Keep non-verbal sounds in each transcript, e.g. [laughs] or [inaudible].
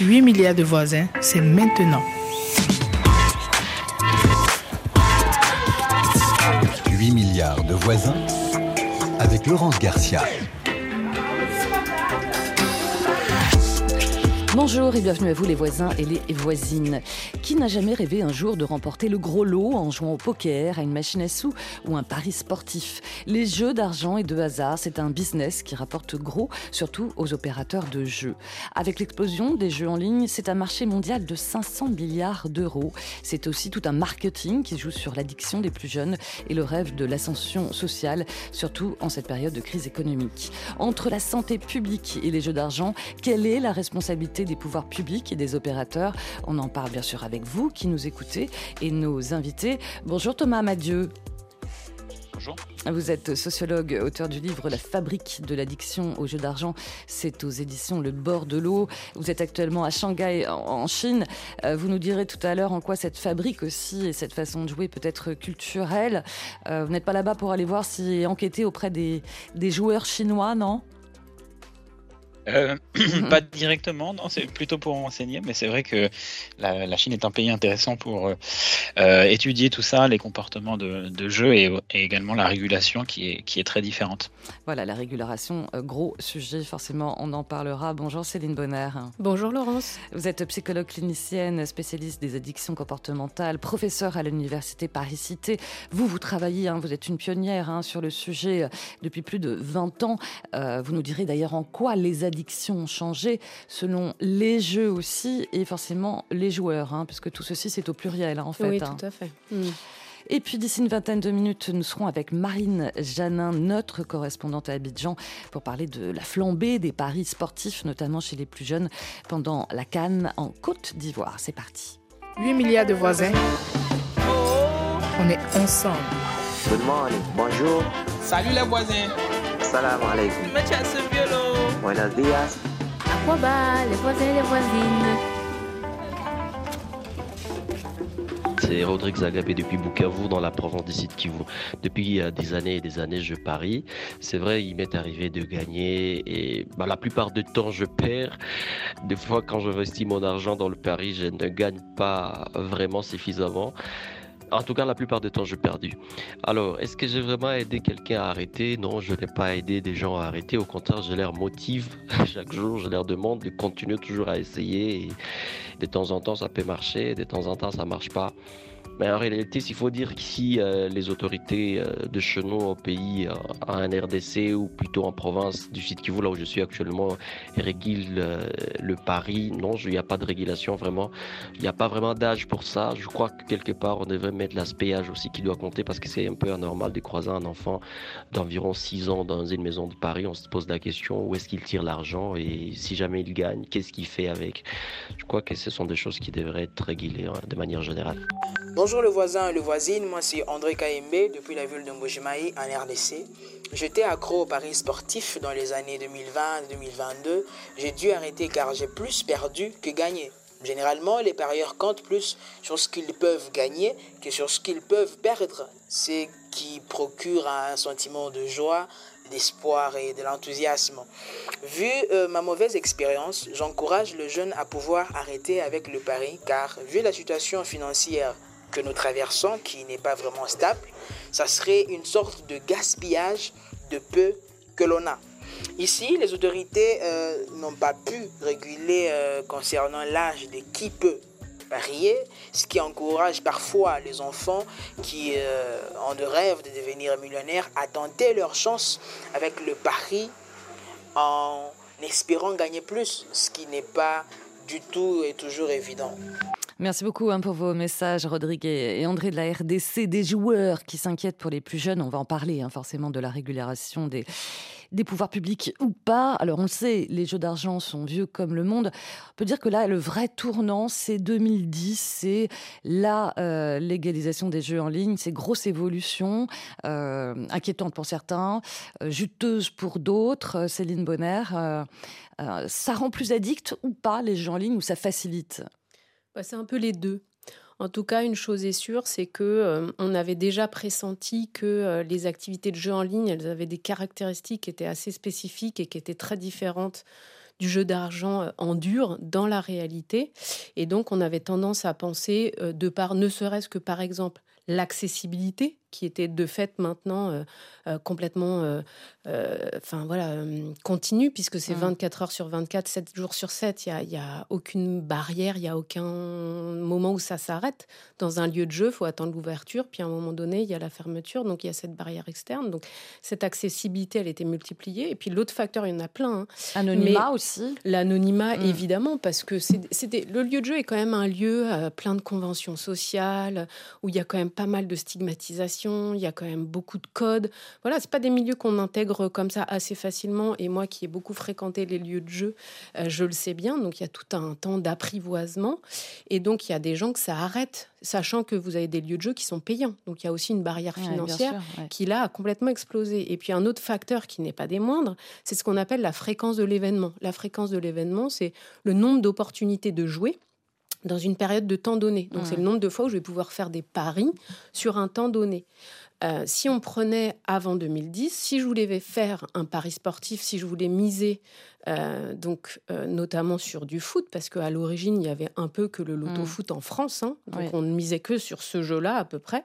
8 milliards de voisins, c'est maintenant. 8 milliards de voisins avec Laurence Garcia. Bonjour et bienvenue à vous les voisins et les voisines. Qui n'a jamais rêvé un jour de remporter le gros lot en jouant au poker, à une machine à sous ou un pari sportif? Les jeux d'argent et de hasard, c'est un business qui rapporte gros, surtout aux opérateurs de jeux. Avec l'explosion des jeux en ligne, c'est un marché mondial de 500 milliards d'euros. C'est aussi tout un marketing qui joue sur l'addiction des plus jeunes et le rêve de l'ascension sociale, surtout en cette période de crise économique. Entre la santé publique et les jeux d'argent, quelle est la responsabilité des pouvoirs publics et des opérateurs? On en parle bien sûr avec vous qui nous écoutez et nos invités. Bonjour Thomas Madieu. Bonjour. Vous êtes sociologue, auteur du livre La fabrique de l'addiction aux jeux d'argent. C'est aux éditions Le bord de l'eau. Vous êtes actuellement à Shanghai, en Chine. Euh, vous nous direz tout à l'heure en quoi cette fabrique aussi et cette façon de jouer peut être culturelle. Euh, vous n'êtes pas là-bas pour aller voir si enquêter auprès des, des joueurs chinois, non? Euh, [clears throat] pas directement, non, c'est plutôt pour enseigner, mais c'est vrai que la, Chine est un pays intéressant pour euh, euh, étudier tout ça, les comportements de, jeu et, également la régulation qui est, qui est très différente. Voilà, la régulation, gros sujet, forcément, on en parlera. Bonjour Céline Bonner. Bonjour Laurence. Vous êtes psychologue clinicienne, spécialiste des addictions comportementales, professeur à l'université Paris-Cité. Vous, vous travaillez, hein, vous êtes une pionnière hein, sur le sujet depuis plus de 20 ans. vous nous direz d'ailleurs en quoi les addictions ont changé selon les jeux aussi et forcément les joueurs, hein, puisque tout ceci c'est au pluriel hein, en fait. Oui, hein. tout à fait. Mm. Et puis d'ici une vingtaine de minutes, nous serons avec Marine Janin, notre correspondante à Abidjan, pour parler de la flambée des paris sportifs, notamment chez les plus jeunes, pendant la Cannes en Côte d'Ivoire. C'est parti. 8 milliards de voisins. On est ensemble. Good morning. Bonjour. Salut les voisins. Salam alaikum. Buenos días. À quoi les voisins et les voisines C'est Rodrigue Zagabé depuis Bukavu dans la province du Sud Kivu. Depuis euh, des années et des années, je parie. C'est vrai, il m'est arrivé de gagner et bah, la plupart du temps, je perds. Des fois, quand j'investis mon argent dans le pari, je ne gagne pas vraiment suffisamment. En tout cas, la plupart du temps, j'ai perdu. Alors, est-ce que j'ai vraiment aidé quelqu'un à arrêter? Non, je n'ai pas aidé des gens à arrêter. Au contraire, je leur motive [laughs] chaque jour, je leur demande de continuer toujours à essayer. De temps en temps, ça peut marcher, de temps en temps, ça marche pas. Mais en réalité, s'il faut dire qu'ici, euh, les autorités euh, de chez nous au pays, euh, en RDC ou plutôt en province du Sud Kivu, là où je suis actuellement, régulent le pari, non, il n'y a pas de régulation vraiment. Il n'y a pas vraiment d'âge pour ça. Je crois que quelque part, on devrait mettre l'aspect âge aussi qui doit compter parce que c'est un peu anormal de croiser un enfant d'environ 6 ans dans une maison de Paris. On se pose la question où est-ce qu'il tire l'argent et si jamais il gagne, qu'est-ce qu'il fait avec? Je crois que ce sont des choses qui devraient être régulées hein, de manière générale. Le voisin et le voisine, moi c'est André Kaembe depuis la ville de Mbojimaï en RDC. J'étais accro au paris sportif dans les années 2020-2022. J'ai dû arrêter car j'ai plus perdu que gagné. Généralement, les parieurs comptent plus sur ce qu'ils peuvent gagner que sur ce qu'ils peuvent perdre. Ce qui procure un sentiment de joie, d'espoir et de l'enthousiasme. Vu euh, ma mauvaise expérience, j'encourage le jeune à pouvoir arrêter avec le pari car vu la situation financière que nous traversons, qui n'est pas vraiment stable, ça serait une sorte de gaspillage de peu que l'on a. Ici, les autorités euh, n'ont pas pu réguler euh, concernant l'âge de qui peut parier, ce qui encourage parfois les enfants qui euh, ont de rêve de devenir millionnaires à tenter leur chance avec le pari en espérant gagner plus, ce qui n'est pas du tout et toujours évident. Merci beaucoup hein, pour vos messages, Rodrigue et André de la RDC, des joueurs qui s'inquiètent pour les plus jeunes. On va en parler hein, forcément de la régulation des, pouvoirs publics ou pas. Alors on le sait, les jeux d'argent sont vieux comme le monde. On peut dire que là, le vrai tournant, c'est 2010, c'est la euh, légalisation des jeux en ligne, c'est grosse évolution, euh, inquiétante pour certains, euh, juteuse pour d'autres. Céline Bonner, ça rend plus addict ou pas les jeux en ligne ou ça facilite? Bah, c'est un peu les deux. En tout cas, une chose est sûre, c'est que euh, on avait déjà pressenti que euh, les activités de jeu en ligne, elles avaient des caractéristiques qui étaient assez spécifiques et qui étaient très différentes du jeu d'argent en dur dans la réalité. Et donc, on avait tendance à penser, de par ne serait-ce que par exemple l'accessibilité qui était de fait maintenant euh, euh, complètement euh, enfin voilà continue puisque c'est 24 mmh. heures sur 24 7 jours sur 7 il n'y a, a, aucune barrière il n'y a aucun moment où ça s'arrête dans un lieu de jeu il faut attendre l'ouverture puis à un moment donné il y a la fermeture donc il y a cette barrière externe donc cette accessibilité elle était multipliée et puis l'autre facteur il y en a plein hein. anonymat aussi l'anonymat mmh. évidemment parce que c'était le lieu de jeu est quand même un lieu plein de conventions sociales où il y a quand même pas mal de stigmatisation, il y a quand même beaucoup de codes. Voilà, c'est pas des milieux qu'on intègre comme ça assez facilement. Et moi, qui ai beaucoup fréquenté les lieux de jeu, euh, je le sais bien. Donc, il y a tout un temps d'apprivoisement. Et donc, il y a des gens que ça arrête, sachant que vous avez des lieux de jeu qui sont payants. Donc, il y a aussi une barrière financière qui, là, a complètement explosé. Et puis, un autre facteur qui n'est pas des moindres, c'est ce qu'on appelle la fréquence de l'événement. La fréquence de l'événement, c'est le nombre d'opportunités de jouer dans une période de temps donné. Donc, c'est le nombre de fois où je vais pouvoir faire des paris sur un temps donné. Euh, si on prenait avant 2010, si je voulais faire un pari sportif, si je voulais miser, euh, donc euh, notamment sur du foot, parce qu'à l'origine il y avait un peu que le loto foot en France, hein. donc on ne misait que sur ce jeu-là à peu près.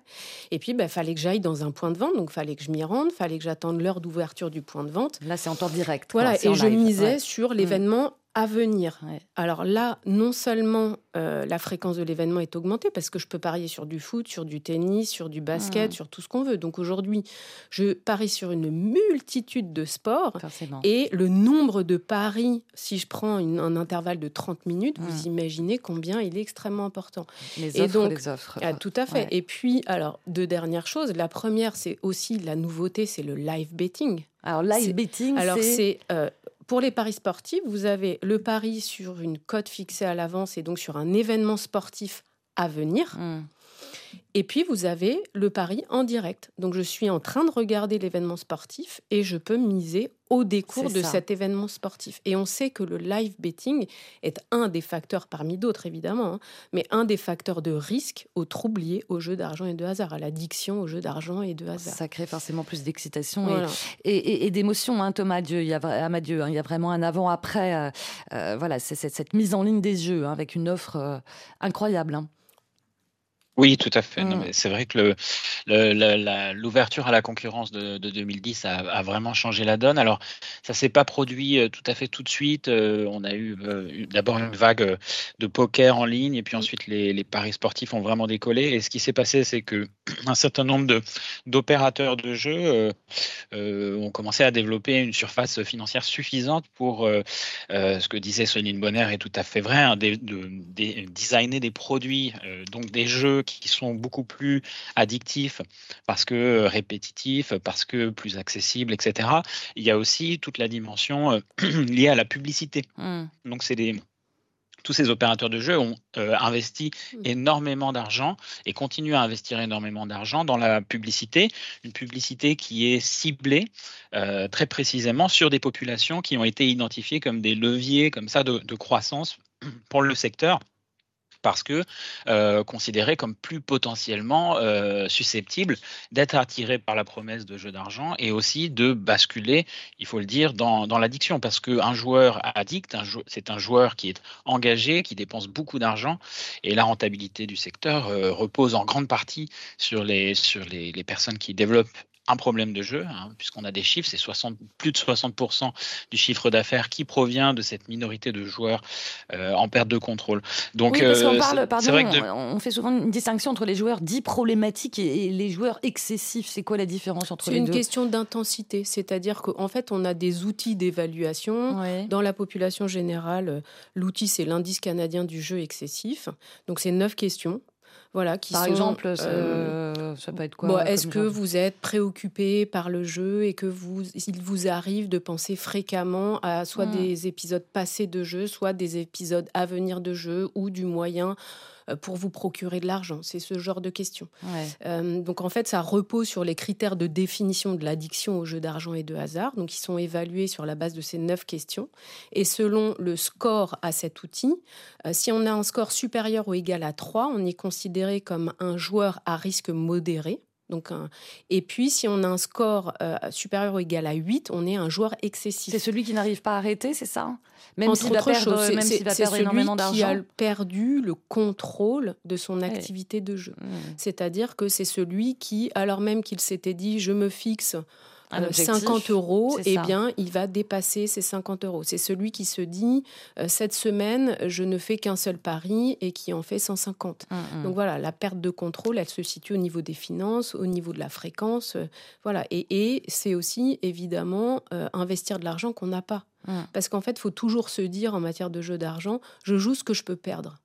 Et puis il bah, fallait que j'aille dans un point de vente, donc fallait que je m'y rende, fallait que j'attende l'heure d'ouverture du point de vente. Là c'est en temps direct. Voilà, et je misais sur mm. l'événement à venir. Alors là, non seulement euh, la fréquence de l'événement est augmentée, parce que je peux parier sur du foot, sur du tennis, sur du basket, mmh. sur tout ce qu'on veut. Donc aujourd'hui, je parie sur une multitude de sports. Et le nombre de paris, si je prends un intervalle de 30 minutes, vous mmh. imaginez combien il est extrêmement important. Les offres, et donc, les offres. Ah, tout à fait. Et puis, alors, deux dernières choses. La première, c'est aussi la nouveauté, c'est le live betting. Alors, live betting, alors c'est euh, pour les paris sportifs, vous avez le pari sur une cote fixée à l'avance et donc sur un événement sportif à venir. Mmh. Et puis, vous avez le pari en direct. Donc, je suis en train de regarder l'événement sportif et je peux miser au décours de cet événement sportif. Et on sait que le live betting est un des facteurs, parmi d'autres évidemment, hein, mais un des facteurs de risque aux troubliers au jeu d'argent et de hasard, à l'addiction au jeu d'argent et de hasard. Ça crée forcément plus d'excitation et, d'émotion, hein, Thomas Dieu. Il y a, Dieu, hein, il y a vraiment un avant-après. Euh, euh, voilà, c'est cette, mise en ligne des jeux avec une offre euh, incroyable. Oui, tout à fait. Mmh. C'est vrai que l'ouverture à la concurrence de, 2010 a, vraiment changé la donne. Alors, ça s'est pas produit euh, tout à fait tout de suite. Euh, on a eu euh, d'abord une vague de poker en ligne, et puis ensuite les, paris sportifs ont vraiment décollé. Et ce qui s'est passé, c'est que [clears throat] un certain nombre d'opérateurs de, jeux ont commencé à développer une surface financière suffisante pour ce que disait Sonine Bonner est tout à fait vrai, hein, de, designer des produits, donc des jeux qui sont beaucoup plus addictifs parce que euh, répétitifs, parce que plus accessibles, etc. Il y a aussi toute la dimension euh, [clears throat] liée à la publicité. Mmh. Donc c'est des tous ces opérateurs de jeux ont euh, investi mmh. énormément d'argent et continuent à investir énormément d'argent dans la publicité, une publicité qui est ciblée très précisément sur des populations qui ont été identifiées comme des leviers comme ça de croissance [clears throat] pour le secteur parce que euh, considérés comme plus potentiellement euh, susceptibles d'être attirés par la promesse de jeu d'argent et aussi de basculer, il faut le dire, dans, l'addiction. Parce qu'un joueur addict, c'est un joueur qui est engagé, qui dépense beaucoup d'argent et la rentabilité du secteur euh, repose en grande partie sur les, sur les personnes qui développent un problème de jeu, hein, puisqu'on a des chiffres, c'est plus de 60% du chiffre d'affaires qui provient de cette minorité de joueurs euh, en perte de contrôle. Donc, oui, euh, parle, pardon, vrai que on fait souvent une distinction entre les joueurs dits problématiques et, les joueurs excessifs. C'est quoi la différence entre les deux? C'est une question d'intensité, c'est-à-dire qu'en fait, on a des outils d'évaluation. Dans la population générale, l'outil, c'est l'indice canadien du jeu excessif. Donc, c'est neuf questions voilà, qui par exemple, euh, ça, peut être quoi Est-ce que vous êtes préoccupé par le jeu et que vous, il vous arrive de penser fréquemment à soit hmm. des épisodes passés de jeu, soit des épisodes à venir de jeu ou du moyen euh, pour vous procurer de l'argent? C'est ce genre de questions. Euh, donc en fait, ça repose sur les critères de définition de l'addiction au jeu d'argent et de hasard. Donc ils sont évalués sur la base de ces neuf questions. Et selon le score à cet outil, euh, si on a un score supérieur ou égal à 3, on est considéré comme un joueur à risque modéré. Donc, Et puis, si on a un score euh, supérieur ou égal à 8, on est un joueur excessif. C'est celui qui n'arrive pas à arrêter, c'est ça? Même s'il va perdre, même va perdre énormément d'argent. qui a perdu le contrôle de son activité de jeu. Mmh. C'est-à-dire que c'est celui qui, alors même qu'il s'était dit, je me fixe 50 euh, euros, eh bien, il va dépasser ces 50 euros. C'est celui qui se dit, euh, cette semaine, je ne fais qu'un seul pari et qui en fait 150. Hum, hum. Donc voilà, la perte de contrôle, elle se situe au niveau des finances, au niveau de la fréquence. Euh, voilà. Et, et c'est aussi, évidemment, investir de l'argent qu'on n'a pas. Hum. Parce qu'en fait, il faut toujours se dire, en matière de jeu d'argent, je joue ce que je peux perdre.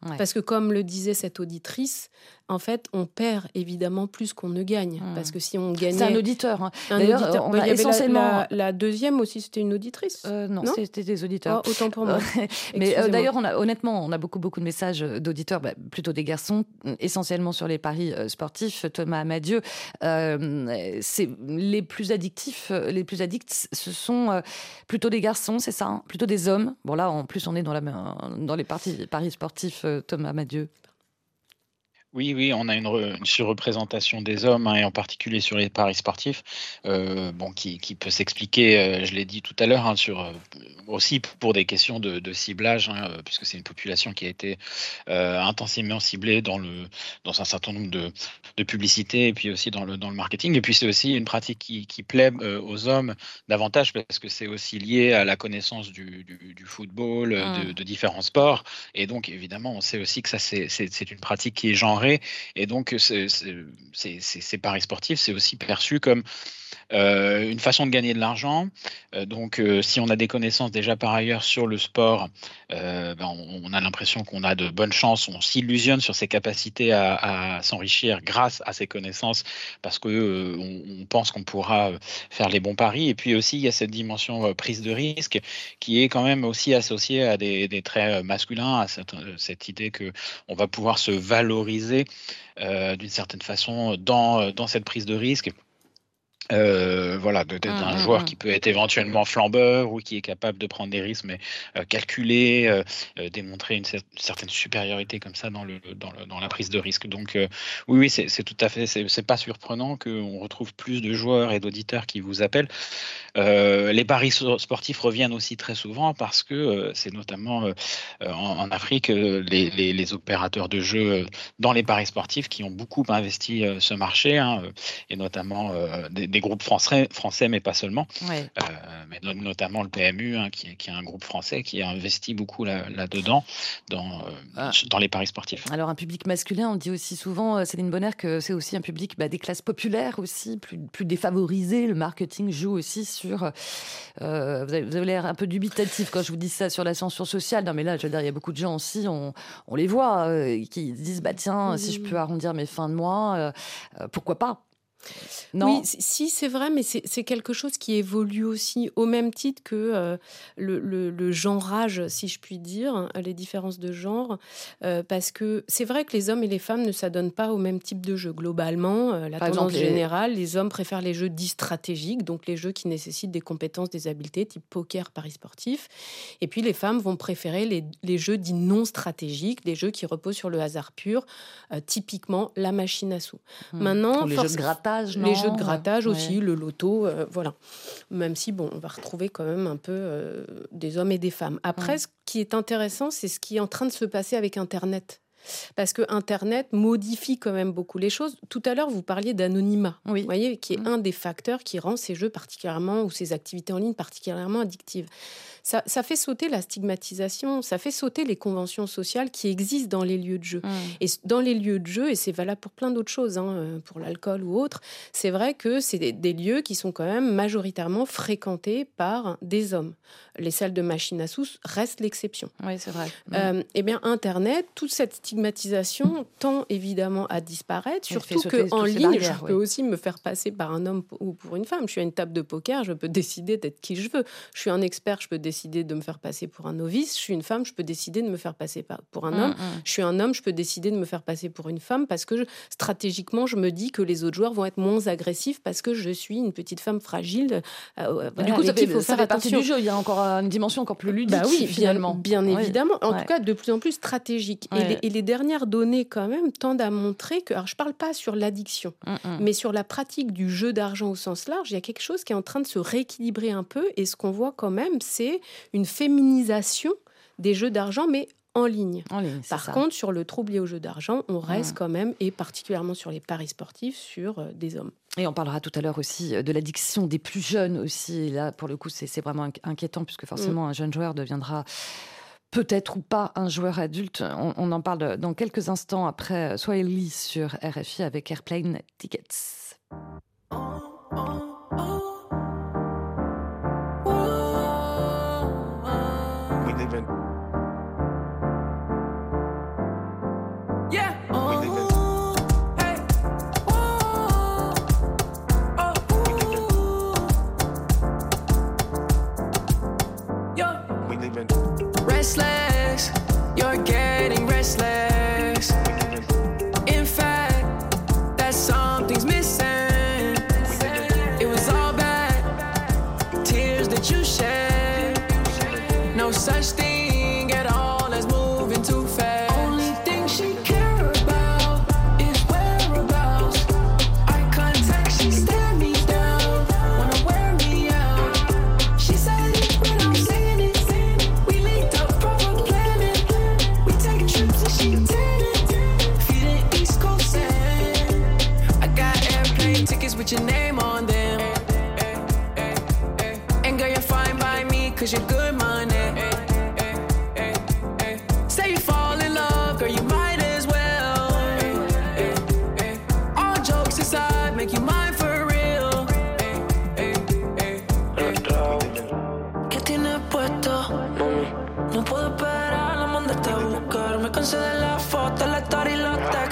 Parce que comme le disait cette auditrice, en fait, on perd évidemment plus qu'on ne gagne. Hmm. Parce que si on gagnait... C'est un auditeur. Hein. D'ailleurs, on bah, a essentiellement... La, deuxième aussi, c'était une auditrice euh, Non, c'était des auditeurs. Oh, autant pour moi. [laughs] Mais euh, d'ailleurs, on a, honnêtement, on a beaucoup, beaucoup de messages d'auditeurs, bah, plutôt des garçons, essentiellement sur les paris euh, sportifs. Thomas Amadieu, c'est les plus addictifs, les plus addicts, ce sont plutôt des garçons, c'est ça hein Plutôt des hommes. Bon là, en plus, on est dans, la, dans les paris sportifs, Thomas Amadieu. Oui, oui, on a une, surreprésentation des hommes, hein, et en particulier sur les paris sportifs, euh, bon, qui, peut s'expliquer, euh, je l'ai dit tout à l'heure, hein, sur euh, aussi pour des questions de, ciblage, hein, puisque c'est une population qui a été intensément ciblée dans le dans un certain nombre de, de publicités et puis aussi dans le dans le marketing. Et puis c'est aussi une pratique qui, plaît aux hommes davantage parce que c'est aussi lié à la connaissance du, du, football, de, mmh. de, différents sports. Et donc évidemment, on sait aussi que ça c'est une pratique qui est genre et donc, ces paris sportifs, c'est aussi perçu comme euh, une façon de gagner de l'argent. Euh, donc, euh, si on a des connaissances déjà par ailleurs sur le sport, ben, on, a l'impression qu'on a de bonnes chances. On s'illusionne sur ses capacités à, s'enrichir grâce à ces connaissances parce que on, pense qu'on pourra faire les bons paris. Et puis aussi, il y a cette dimension prise de risque qui est quand même aussi associée à des, traits masculins, à cette, cette idée que on va pouvoir se valoriser d'une certaine façon dans, dans cette prise de risque. Euh, voilà, d'être mmh, un mmh, joueur mmh. qui peut être éventuellement flambeur ou qui est capable de prendre des risques, mais euh, calculer, euh, démontrer une certaine supériorité comme ça dans, le, dans, le, dans la prise de risque. Donc oui, oui, c'est tout à fait, c'est pas surprenant qu'on retrouve plus de joueurs et d'auditeurs qui vous appellent. les paris sportifs reviennent aussi très souvent parce que c'est notamment en, Afrique les, les, opérateurs de jeux dans les paris sportifs qui ont beaucoup investi ce marché, hein, et notamment des des groupes français, français mais pas seulement, euh, mais notamment le PMU, hein, qui, qui, est un groupe français qui a investi beaucoup là-dedans, dans, euh, ah. dans les paris sportifs. Alors un public masculin, on dit aussi souvent, euh, Céline Bonner, que c'est aussi un public bah, des classes populaires aussi, plus, plus défavorisées. Le marketing joue aussi sur... vous avez, l'air un peu dubitatif quand je vous dis ça sur l'ascension sociale. Non mais là, je veux dire, il y a beaucoup de gens aussi, on, on les voit, qui disent, bah tiens, si je peux arrondir mes fins de mois, pourquoi pas? Oui, si c'est vrai, mais c'est quelque chose qui évolue aussi au même titre que euh, le, le, genrage, si je puis dire, les différences de genre, euh, parce que c'est vrai que les hommes et les femmes ne s'adonnent pas au même type de jeu. Globalement, euh, la tendance générale, les hommes préfèrent les jeux dits stratégiques, donc les jeux qui nécessitent des compétences, des habiletés, type poker, paris sportif, et puis les femmes vont préférer les, les jeux dits non stratégiques, des jeux qui reposent sur le hasard pur, typiquement la machine à sous. Hmm. Maintenant, les jeux de les jeux de grattage aussi, le loto, euh, voilà. Même si, bon, on va retrouver quand même un peu euh, des hommes et des femmes. Après, ce qui est intéressant, c'est ce qui est en train de se passer avec Internet. Parce que Internet modifie quand même beaucoup les choses. Tout à l'heure, vous parliez d'anonymat, oui. voyez, qui est mm. un des facteurs qui rend ces jeux particulièrement, ou ces activités en ligne particulièrement addictives ça, fait sauter la stigmatisation, ça fait sauter les conventions sociales qui existent dans les lieux de jeu. Mmh. Et dans les lieux de jeu, et c'est valable pour plein d'autres choses, hein, euh, pour l'alcool ou autre, c'est vrai que c'est des, lieux qui sont quand même majoritairement fréquentés par des hommes. Les salles de machines à sous restent l'exception. Oui, c'est vrai. Euh, eh bien, Internet, toute cette stigmatisation tend évidemment à disparaître, surtout qu'en ligne, je peux aussi me faire passer par un homme ou pour une femme. Je suis à une table de poker, je peux décider d'être qui je veux. Je suis un expert, je peux décider de me faire passer pour un novice. Je suis une femme, je peux décider de me faire passer pour un mm, homme. Mm. Je suis un homme, je peux décider de me faire passer pour une femme parce que stratégiquement, je me dis que les autres joueurs vont être moins agressifs parce que je suis une petite femme fragile. Euh, du coup, ça fait, faut faire partie du jeu. Il y a encore une dimension encore plus ludique. Bah oui, finalement. Bien, évidemment. En tout cas, de plus en plus stratégique. Et, les dernières données, quand même, tendent à montrer que. Alors, je ne parle pas sur l'addiction, mm, mm. mais sur la pratique du jeu d'argent au sens large, il y a quelque chose qui est en train de se rééquilibrer un peu. Et ce qu'on voit quand même, c'est une féminisation des jeux d'argent, mais en ligne. Par contre, sur le trouble lié au jeu d'argent, on reste quand même, et particulièrement sur les paris sportifs, sur euh, des hommes. Et on parlera tout à l'heure aussi euh, de l'addiction des plus jeunes aussi. là, pour le coup, c'est vraiment inquiétant puisque forcément, mm. un jeune joueur deviendra peut-être ou pas un joueur adulte. On, en parle dans quelques instants après Swahili sur RFI avec Airplane Tickets.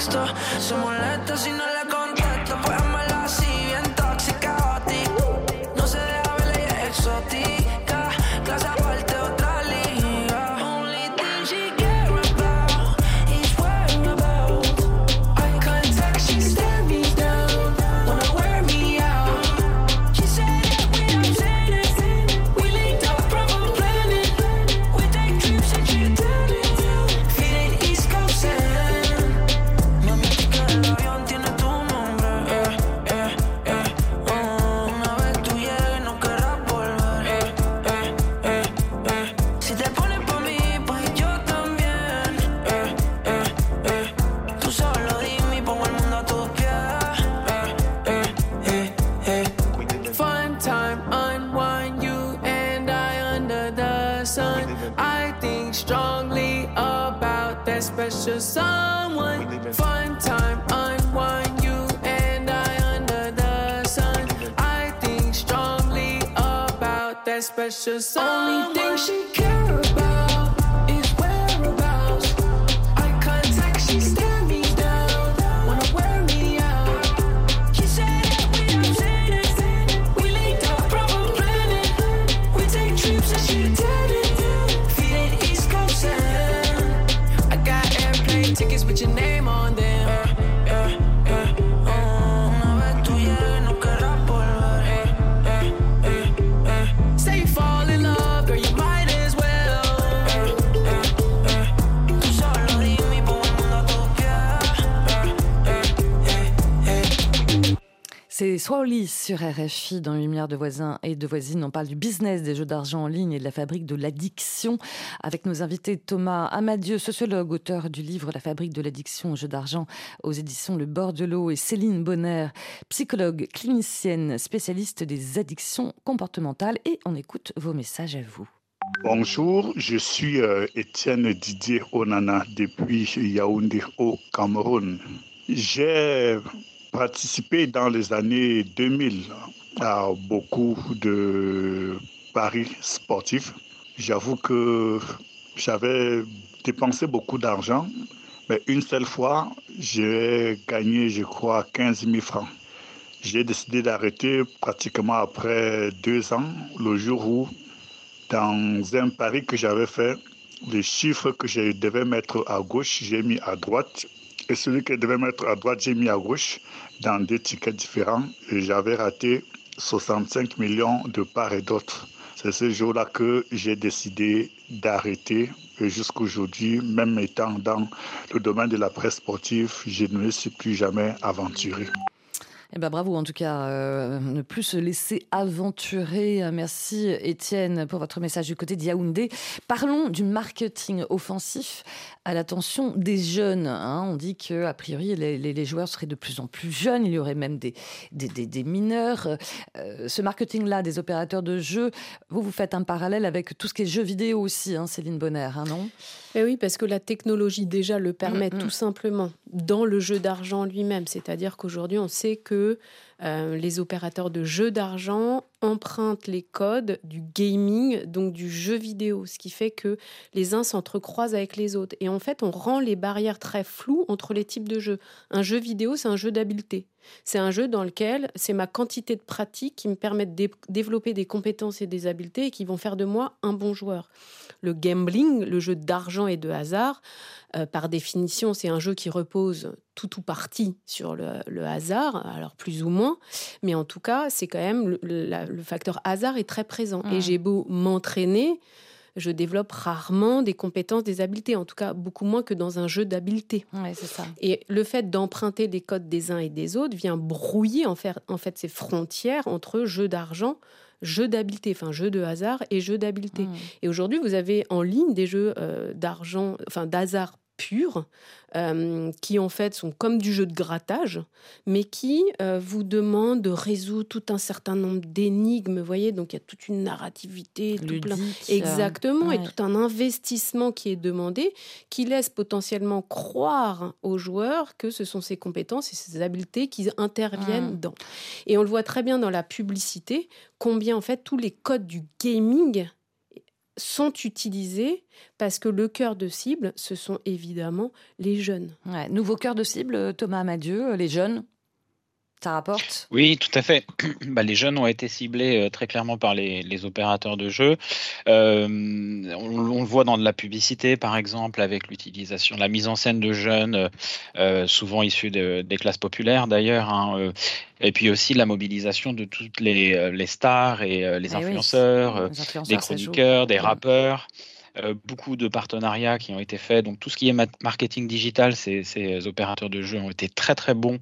esto. Se molesta si no le precious. Only thing she Swahili sur RFI dans 8 milliards de voisins et de voisines. On parle du business des jeux d'argent en ligne et de la fabrique de l'addiction avec nos invités Thomas Amadieu, sociologue, auteur du livre La fabrique de l'addiction aux jeux d'argent aux éditions Le Bord de l'eau et Céline Bonner, psychologue, clinicienne, spécialiste des addictions comportementales. Et on écoute vos messages à vous. Bonjour, je suis euh, Étienne Didier Onana depuis Yaoundé au Cameroun. J'ai participé dans les années 2000 à beaucoup de paris sportifs. J'avoue que j'avais dépensé beaucoup d'argent, mais une seule fois, j'ai gagné, je crois, 15 000 francs. J'ai décidé d'arrêter pratiquement après deux ans, le jour où, dans un pari que j'avais fait, les chiffres que je devais mettre à gauche, j'ai mis à droite et celui que je devais mettre à droite, j'ai mis à gauche dans deux tickets différents. Et j'avais raté 65 millions de part et d'autre. C'est ce jour-là que j'ai décidé d'arrêter. Et jusqu'aujourd'hui, même étant dans le domaine de la presse sportive, je ne me suis plus jamais aventuré. Eh ben bravo en tout cas, euh, ne plus se laisser aventurer. Merci Étienne pour votre message du côté de Yaoundé. Parlons du marketing offensif à l'attention des jeunes. hein. On dit que a priori les joueurs seraient de plus en plus jeunes. Il y aurait même des, des, des- des mineurs. Euh, ce marketing-là des opérateurs de jeux, vous vous faites un parallèle avec tout ce qui est jeux vidéo aussi, hein, Céline Bonner, hein, non? Eh oui, parce que la technologie déjà le permet Mm, mm. tout simplement dans le jeu d'argent lui-même. C'est-à-dire qu'aujourd'hui, on sait que euh, les opérateurs de jeux d'argent empruntent les codes du gaming, donc du jeu vidéo, ce qui fait que les uns s'entrecroisent avec les autres. Et en fait, on rend les barrières très floues entre les types de jeux. Un jeu vidéo, c'est un jeu d'habileté. C'est un jeu dans lequel c'est ma quantité de pratique qui me permet de dé- développer des compétences et des habiletés et qui vont faire de moi un bon joueur. Le gambling, le jeu d'argent et de hasard, euh, par définition, c'est un jeu qui repose tout ou partie sur le, le hasard, alors plus ou moins, mais en tout cas, c'est quand même le, le- la- le facteur hasard est très présent. Mm. Et j'ai beau m'entraîner, je développe rarement des compétences, des habiletés, en tout cas beaucoup moins que dans un jeu d'habileté. Ouais. Et le fait d'emprunter les codes des uns et des autres vient brouiller en fait, en fait ces frontières entre jeu d'argent, jeu d'habileté, enfin jeu de hasard et jeu d'habileté. Mm. Et aujourd'hui, vous avez en ligne des jeux euh, d'argent, enfin d'hasard pur, euh, qui en fait sont comme du jeu de grattage, mais qui euh, vous demandent de résoudre tout un certain nombre d'énigmes. Vous voyez, donc il y a toute une narrativité, tout plein. Exactement, et tout un investissement qui est demandé, qui laisse potentiellement croire aux joueurs que ce sont ses compétences et ses habiletés qui interviennent dans. Et on le voit très bien dans la publicité, combien en fait tous les codes du gaming sont utilisés parce que le cœur de cible, ce sont évidemment les jeunes. Nouveau cœur de cible, Thomas Amadieu, les jeunes, ça rapporte? Oui, tout à fait. [clears throat] Bah, les jeunes ont été ciblés euh, très clairement par les, les opérateurs de jeux. Euh, on, on le voit dans de la publicité, par exemple, avec l'utilisation, la mise en scène de jeunes, euh, souvent issus de- des classes populaires d'ailleurs, hein, et puis aussi la mobilisation de toutes les, les stars et les oui, influenceurs, les influenceurs, des chroniqueurs, des rappeurs. Euh, beaucoup de partenariats qui ont été faits. Donc tout ce qui est marketing digital, ces, ces opérateurs de jeux ont été très très bons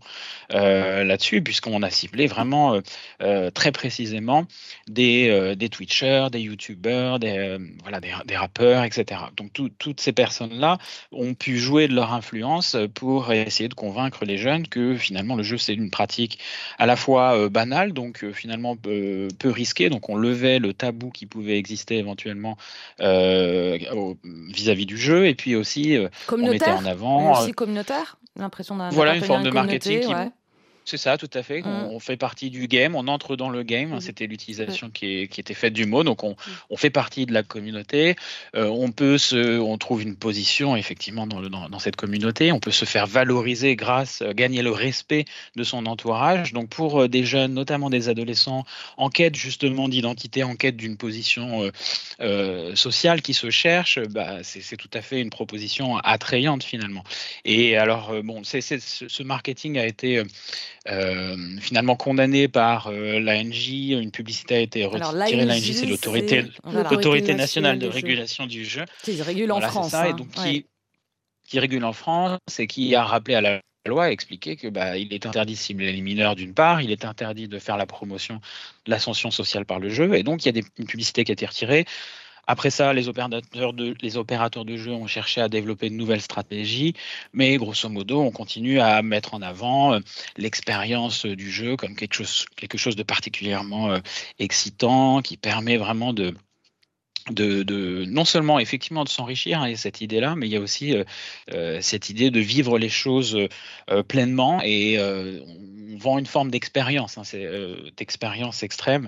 euh, là-dessus, puisqu'on a ciblé vraiment euh, euh, très précisément des, euh, des Twitchers, des YouTubers, des, euh, voilà, des, des rappeurs, etc. Donc tout- toutes ces personnes-là ont pu jouer de leur influence pour essayer de convaincre les jeunes que finalement le jeu c'est une pratique à la fois euh, banale, donc euh, finalement peu, risquée. Donc on levait le tabou qui pouvait exister éventuellement euh, au- vis-à-vis du jeu, et puis aussi euh, on mettait en avant. Aussi communautaire L'impression d'un Voilà une forme de marketing communauté, qui- ouais. C'est ça, tout à fait. On, Mm. on fait partie du game, on entre dans le game. Mhm. C'était l'utilisation qui, était faite du mot. Donc, on, on fait partie de la communauté. Euh, on peut se, on trouve une position effectivement dans, le- dans, dans cette communauté. On peut se faire valoriser grâce, euh, gagner le respect de son entourage. Donc, pour euh, des jeunes, notamment des adolescents, en quête justement d'identité, en quête d'une position euh, euh, sociale qui se cherche, bah, c'est tout à fait une proposition attrayante finalement. Et alors, bon, ce ce marketing a été finalement condamné par euh, l'ANJ. Une publicité a été retirée. l'ANJ, c'est l'autorité nationale de régulation du jeu. Qui régule en France. et hein, donc qui, qui régule en France et qui a rappelé à la loi, a expliqué que bah, il est interdit de cibler les mineurs d'une part, il est interdit de faire la promotion de l'ascension sociale par le jeu, et donc il y a des, une publicité qui a été retirée. Après ça, les opérateurs, de, les opérateurs de jeu ont cherché à développer de nouvelles stratégies, mais grosso modo, on continue à mettre en avant euh, l'expérience du jeu comme quelque chose, quelque chose de particulièrement euh, excitant, qui permet vraiment de, de, non seulement effectivement de s'enrichir, hein, cette idée-là, mais il y a aussi euh, euh, cette idée de vivre les choses euh, pleinement et on vend une forme d'expérience, hein, d'expérience extrême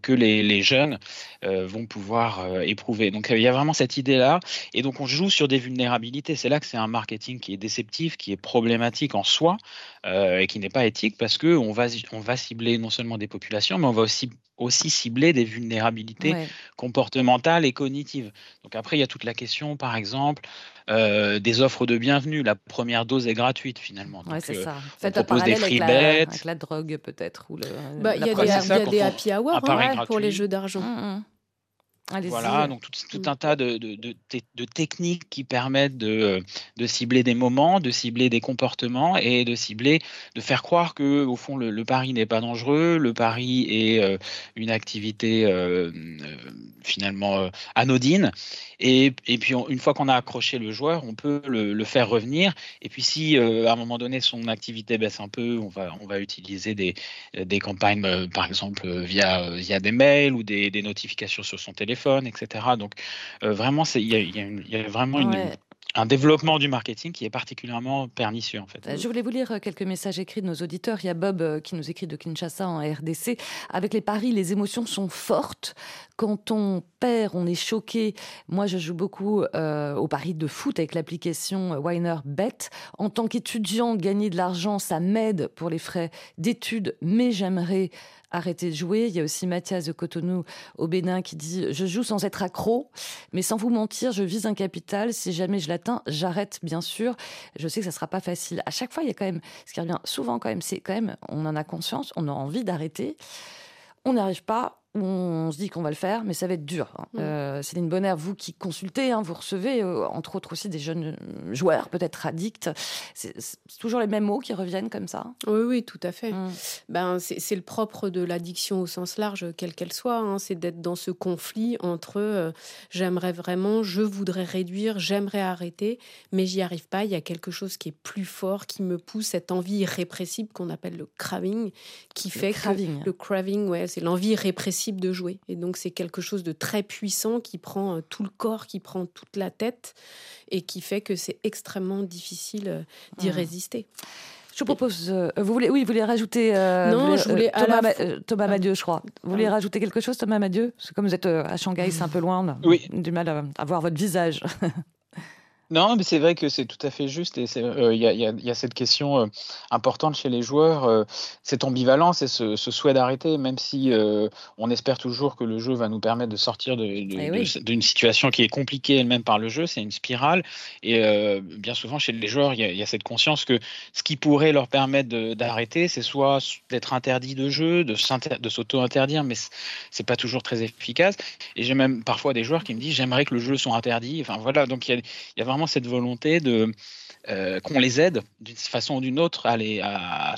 que les, les jeunes vont pouvoir éprouver. Donc il y a vraiment cette idée-là et donc on joue sur des vulnérabilités. C'est là que c'est un marketing qui est déceptif, qui est problématique en soi et qui n'est pas éthique parce que on va, on va cibler non seulement des populations, mais on va aussi aussi cibler des vulnérabilités Ouais. comportementales et cognitives. Donc après, il y a toute la question, par exemple, euh, des offres de bienvenue. La première dose est gratuite finalement. Ouais, c'est euh, ça. on Faites un propose des parallèle avec free la, bets. avec la drogue peut-être ou le, Bah, Il y a des, y a des on- happy hours hein, pour les jeux d'argent. Mm, mm. Voilà, donc tout, un tas de, techniques qui permettent de, cibler des moments, de cibler des comportements et de cibler, de faire croire que au fond le, pari n'est pas dangereux, le pari est euh, une activité euh, euh, finalement anodine. Et, puis une fois qu'on a accroché le joueur, on peut le, faire revenir. Et puis si à un moment donné son activité baisse un peu, on va, utiliser des, campagnes, par exemple via, des mails ou des notifications sur son téléphone, etc. Donc euh, vraiment, il y a, y y vraiment une- un développement du marketing qui est particulièrement pernicieux en fait. Euh, Je voulais vous lire euh, quelques messages écrits de nos auditeurs. Il y a Bob euh, qui nous écrit de Kinshasa en RDC. Avec les paris, les émotions sont fortes. Quand on perd, on est choqué. Moi, je joue beaucoup euh, au paris de foot avec l'application Winer Bet. En tant qu'étudiant, gagner de l'argent, ça m'aide pour les frais d'études, mais j'aimerais arrêter de jouer. Il y a aussi Mathias de Cotonou au Bénin qui dit Je joue sans être accro, mais sans vous mentir, je vise un capital. Si jamais je l'atteins, j'arrête, bien sûr. Je sais que ça sera pas facile. À chaque fois, il y a quand même, ce qui revient souvent quand même, c'est quand même, on en a conscience, on a envie d'arrêter. On n'y arrive pas, on se dit qu'on va le faire, mais ça va être dur. hein. Mm. Euh, Céline Bonner, vous qui consultez, hein, vous recevez euh, entre autres aussi des jeunes euh, joueurs, peut-être addicts. C'est toujours les mêmes mots qui reviennent comme ça? Oui, oui, tout à fait. Mm. Ben, c'est c'est le propre de l'addiction au sens large, quelle qu'elle soit. hein. c'est d'être dans ce conflit entre euh, j'aimerais vraiment, je voudrais réduire, j'aimerais arrêter, mais j'y arrive pas. Il y a quelque chose qui est plus fort, qui me pousse, cette envie irrépressible qu'on appelle le craving, qui Le fait craving. que le craving, ouais, c'est l'envie irrépressible de jouer. Et donc c'est quelque chose de très puissant qui prend euh, tout le corps, qui prend toute la tête, et qui fait que c'est extrêmement difficile euh, d'y Mm. résister. Je vous propose. euh, vous voulez, oui, vous voulez rajouter. euh, Non, je voulais Thomas, la euh. Madieu, je crois. Vous voulez rajouter quelque chose, Thomas Madieu? Parce que comme vous êtes euh, à Shanghai, c'est un peu loin. On a Oui. du mal à, à voir votre visage. [laughs] Non, mais c'est vrai que c'est tout à fait juste et euh, il y, a, y y cette question euh, importante chez les joueurs, euh, cette ambivalence et ce, ce souhait d'arrêter, même si euh, on espère toujours que le jeu va nous permettre de sortir de- Eh de- oui. d'une situation qui est compliquée elle-même par le jeu, c'est une spirale et bien souvent chez les joueurs, il y, a, il y a cette conscience que ce qui pourrait leur permettre d'arrêter, c'est soit d'être interdit de jeu, de s'auto-interdire, mais c'est pas toujours très efficace. Et j'ai même parfois des joueurs qui me disent j'aimerais que le jeu soit interdit. Enfin voilà, donc il y a, il y a vraiment cette volonté de euh, qu'on les aide d'une façon ou d'une autre à les, à,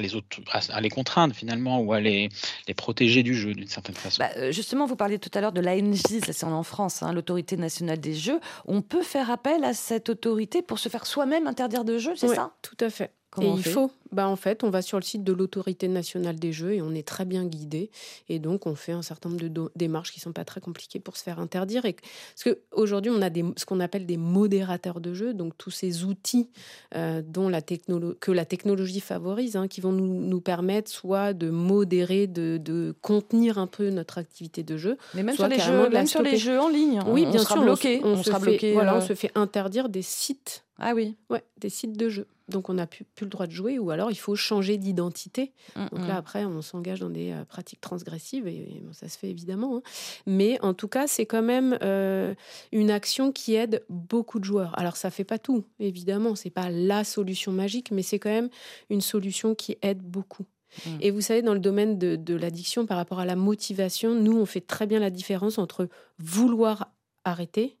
les, auto- à, à les contraindre finalement ou à les, les protéger du jeu d'une certaine façon. Bah, euh, justement, vous parliez tout à l'heure de l'ANJ, ça c'est en France, hein, l'autorité nationale des jeux. On peut faire appel à cette autorité pour se faire soi-même interdire de jeu, c'est ça? Tout à fait. Comment et il faut, bah en fait, on va sur le site de l'autorité nationale des jeux et on est très bien guidé. Et donc, on fait un certain nombre de démarches qui sont pas très compliquées pour se faire interdire. Et, parce qu'aujourd'hui, on a des, ce qu'on appelle des modérateurs de jeux, donc tous ces outils euh, dont la technolo- que la technologie favorise, hein, qui vont nous, nous permettre soit de modérer, de, de contenir un peu notre activité de jeu. Mais même soit sur les jeux, même sur les jeux en ligne, Oui, on bien sera sûr, on bloqué, on, on se sera fait, bloqué, Voilà, euh, on se fait interdire des sites Ah oui. Ouais, des sites de jeux. Donc on n'a plus, plus le droit de jouer ou alors il faut changer d'identité. Mm, Donc mm. là après on s'engage dans des euh, pratiques transgressives et, et bon, ça se fait évidemment. hein. Mais en tout cas c'est quand même euh, une action qui aide beaucoup de joueurs. Alors ça fait pas tout évidemment, c'est pas la solution magique, mais c'est quand même une solution qui aide beaucoup. Mm. Et vous savez, dans le domaine de, de l'addiction par rapport à la motivation, nous, on fait très bien la différence entre vouloir arrêter,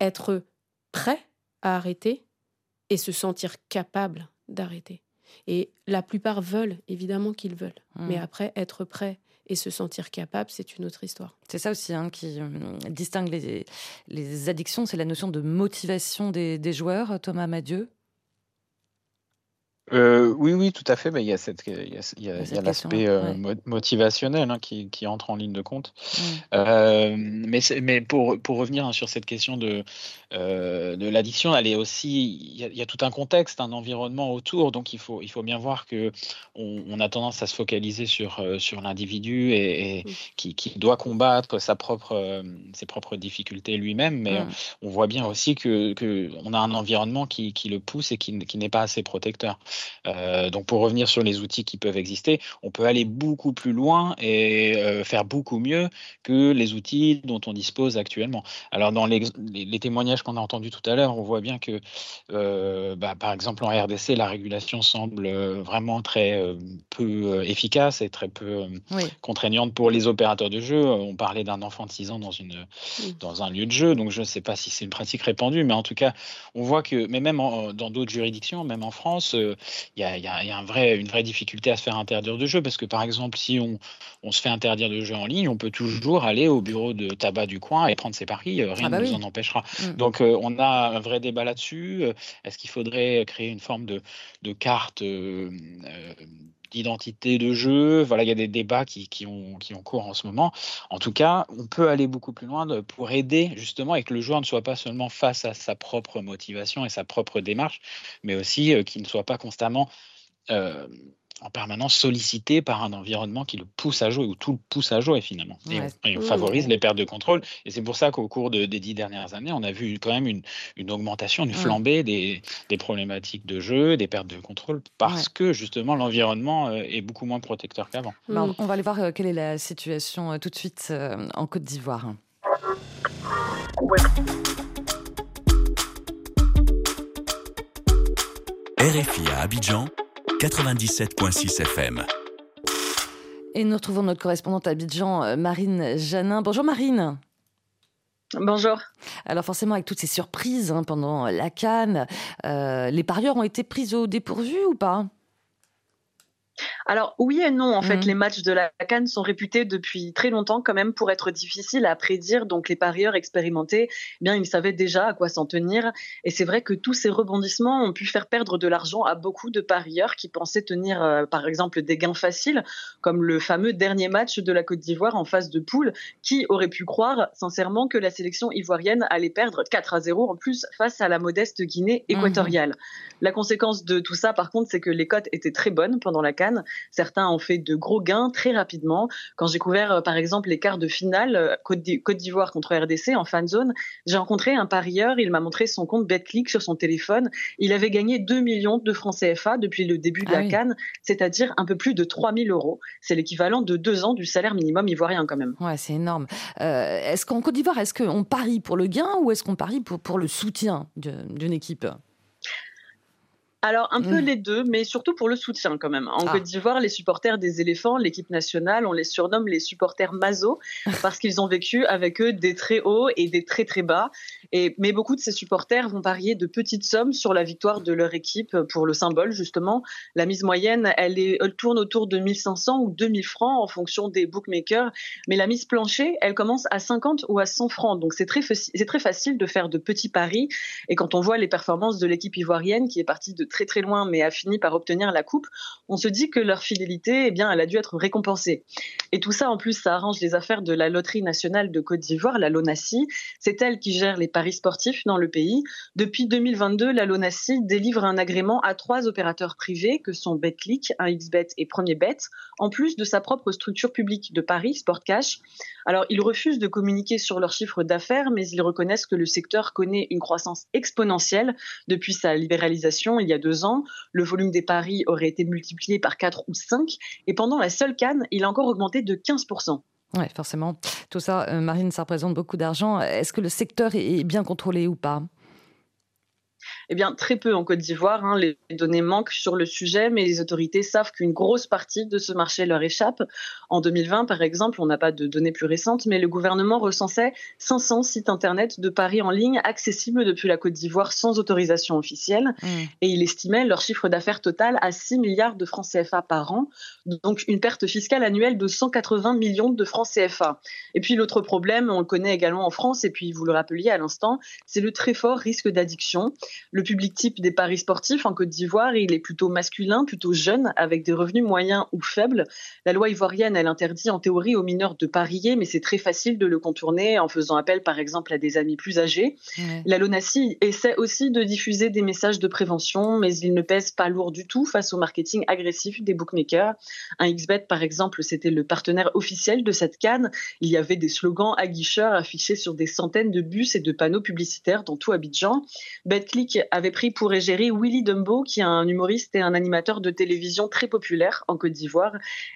être prêt à arrêter et se sentir capable d'arrêter. Et la plupart veulent, évidemment qu'ils veulent. Mm. Mais après, être prêt et se sentir capable, c'est une autre histoire. C'est ça aussi hein, qui euh, distingue les, les addictions, c'est la notion de motivation des, des joueurs, Thomas Madieu. Oui, oui, tout à fait. mais il y a, cette, il y a, l'aspect euh, ouais. motivationnel hein, qui, qui entre en ligne de compte. Mm. Euh, mais mais pour, pour revenir hein, sur cette question de, euh, de l'addiction, elle est aussi, il y, a, il y a tout un contexte, un environnement autour. Donc il faut, il faut bien voir que on, on a tendance à se focaliser sur, sur l'individu et, et Mm. qui, qui doit combattre sa propre, ses propres difficultés lui-même. Mais Mm. euh, on voit bien aussi que, que on a un environnement qui, qui le pousse et qui, qui n'est pas assez protecteur. Euh, donc pour revenir sur les outils qui peuvent exister, on peut aller beaucoup plus loin et euh, faire beaucoup mieux que les outils dont on dispose actuellement. Alors dans les, les- les témoignages qu'on a entendus tout à l'heure, on voit bien que, euh, bah, par exemple en RDC, la régulation semble euh, vraiment très euh, peu euh, efficace et très peu euh, Oui. contraignante pour les opérateurs de jeu. On parlait d'un enfant de 6 ans dans, une, dans un lieu de jeu, donc je ne sais pas si c'est une pratique répandue, mais en tout cas, on voit que, mais même en- dans d'autres juridictions, même en France, euh, il y a, y a- il y a un vrai, une vraie difficulté à se faire interdire de jeu, parce que par exemple, si on, on se fait interdire de jeu en ligne, on peut toujours aller au bureau de tabac du coin et prendre ses paris, euh, rien Ah bah ne nous en empêchera. Mm. Donc euh, on a un vrai débat là-dessus. Euh, Est-ce qu'il faudrait créer une forme de, de carte euh, d'identité de jeu Voilà, il y a des débats qui, ont, qui ont cours en ce moment. En tout cas, on peut aller beaucoup plus loin pour aider justement et que le joueur ne soit pas seulement face à sa propre motivation et sa propre démarche, mais aussi euh, qu'il ne soit pas constamment euh, en permanence sollicité par un environnement qui le pousse à jouer ou tout le pousse à jouer finalement. Et Ouais. on, et on Mmh. favorise les pertes de contrôle. Et c'est pour ça qu'au cours de- des dix dernières années, on a vu quand même une, une augmentation, une Ouais. flambée des, des problématiques de jeu, des pertes de contrôle, parce Ouais. que justement l'environnement euh, est beaucoup moins protecteur qu'avant. Bah, Mm. on va aller voir euh, quelle est la situation euh, tout de suite euh, en Côte d'Ivoire. RFI à Abidjan, 97.6 FM. Et nous retrouvons notre correspondante à Abidjan, euh, Marine Janin. Bonjour Marine. Bonjour. Alors forcément, avec toutes ces surprises hein, pendant la Cannes, euh, les parieurs ont été pris au dépourvu ou pas? Alors oui et non, en fait, Mhm. les matchs de la Cannes sont réputés depuis très longtemps quand même pour être difficiles à prédire. Donc les parieurs expérimentés, eh bien ils savaient déjà à quoi s'en tenir. Et c'est vrai que tous ces rebondissements ont pu faire perdre de l'argent à beaucoup de parieurs qui pensaient tenir, euh, par exemple, des gains faciles, comme le fameux dernier match de la Côte d'Ivoire en phase de poule. Qui aurait pu croire, sincèrement, que la sélection ivoirienne allait perdre 4 à 0 en plus face à la modeste Guinée équatoriale? La conséquence de tout ça, par contre, c'est que les cotes étaient très bonnes pendant la Cannes. Certains ont fait de gros gains très rapidement. Quand j'ai couvert, euh, par exemple, les quarts de finale euh, Côte d'I- Côte d'Ivoire contre RDC en fan zone, j'ai rencontré un parieur. Il m'a montré son compte BetClick sur son téléphone. Il avait gagné 2 millions de francs CFA depuis le début de Ah la oui. Cannes, c'est-à-dire un peu plus de 3000 euros. C'est l'équivalent de deux ans du salaire minimum ivoirien quand même. Ouais, c'est énorme. Euh, est-ce qu'en Côte d'Ivoire, est-ce qu'on parie pour le gain ou est-ce qu'on parie pour, pour le soutien d'une équipe? Alors, un peu Mm. les deux, mais surtout pour le soutien quand même. En Ah. Côte d'Ivoire, les supporters des éléphants, l'équipe nationale, on les surnomme les supporters maso parce qu'ils ont vécu avec eux des très hauts et des très très bas. Et, mais beaucoup de ces supporters vont parier de petites sommes sur la victoire de leur équipe pour le symbole, justement. La mise moyenne, elle, est, elle tourne autour de 1500 ou 2000 francs en fonction des bookmakers. Mais la mise plancher, elle commence à 50 ou à 100 francs. Donc c'est très, c'est très facile de faire de petits paris. Et quand on voit les performances de l'équipe ivoirienne, qui est partie de très très loin, mais a fini par obtenir la coupe, on se dit que leur fidélité, eh bien, elle a dû être récompensée. Et tout ça, en plus, ça arrange les affaires de la Loterie nationale de Côte d'Ivoire, la LONACI. C'est elle qui gère les paris sportifs dans le pays. Depuis 2022, la LONACI délivre un agrément à trois opérateurs privés, que sont BetClick, 1xBet et Premier Bet, en plus de sa propre structure publique de paris, Sportcash. Alors, ils refusent de communiquer sur leurs chiffres d'affaires, mais ils reconnaissent que le secteur connaît une croissance exponentielle depuis sa libéralisation il y a deux ans. Le volume des paris aurait été multiplié par 4 ou 5, et pendant la seule canne, il a encore augmenté de 15%. Oui, forcément. Tout ça, euh, Marine, ça représente beaucoup d'argent. Est-ce que le secteur est est bien contrôlé ou pas? Eh bien, très peu en Côte d'Ivoire. hein. Les données manquent sur le sujet, mais les autorités savent qu'une grosse partie de ce marché leur échappe. En 2020, par exemple, on n'a pas de données plus récentes, mais le gouvernement recensait 500 sites internet de paris en ligne accessibles depuis la Côte d'Ivoire sans autorisation officielle. Et il estimait leur chiffre d'affaires total à 6 milliards de francs CFA par an, donc une perte fiscale annuelle de 180 millions de francs CFA. Et puis l'autre problème, on le connaît également en France, et puis vous le rappeliez à l'instant, c'est le très fort risque d'addiction. Le public type des paris sportifs en Côte d'Ivoire, il est plutôt masculin, plutôt jeune, avec des revenus moyens ou faibles. La loi ivoirienne, elle interdit en théorie aux mineurs de parier, mais c'est très facile de le contourner en faisant appel par exemple à des amis plus âgés. La LONACI essaie aussi de diffuser des messages de prévention, mais il ne pèse pas lourd du tout face au marketing agressif des bookmakers. Un XBet, par exemple, c'était le partenaire officiel de cette canne. Il y avait des slogans aguicheurs affichés sur des centaines de bus et de panneaux publicitaires dans tout Abidjan. BetClick avait pris pour égérie Willy Dumbo, qui est un humoriste et un animateur de télévision très populaire en Côte d'Ivoire.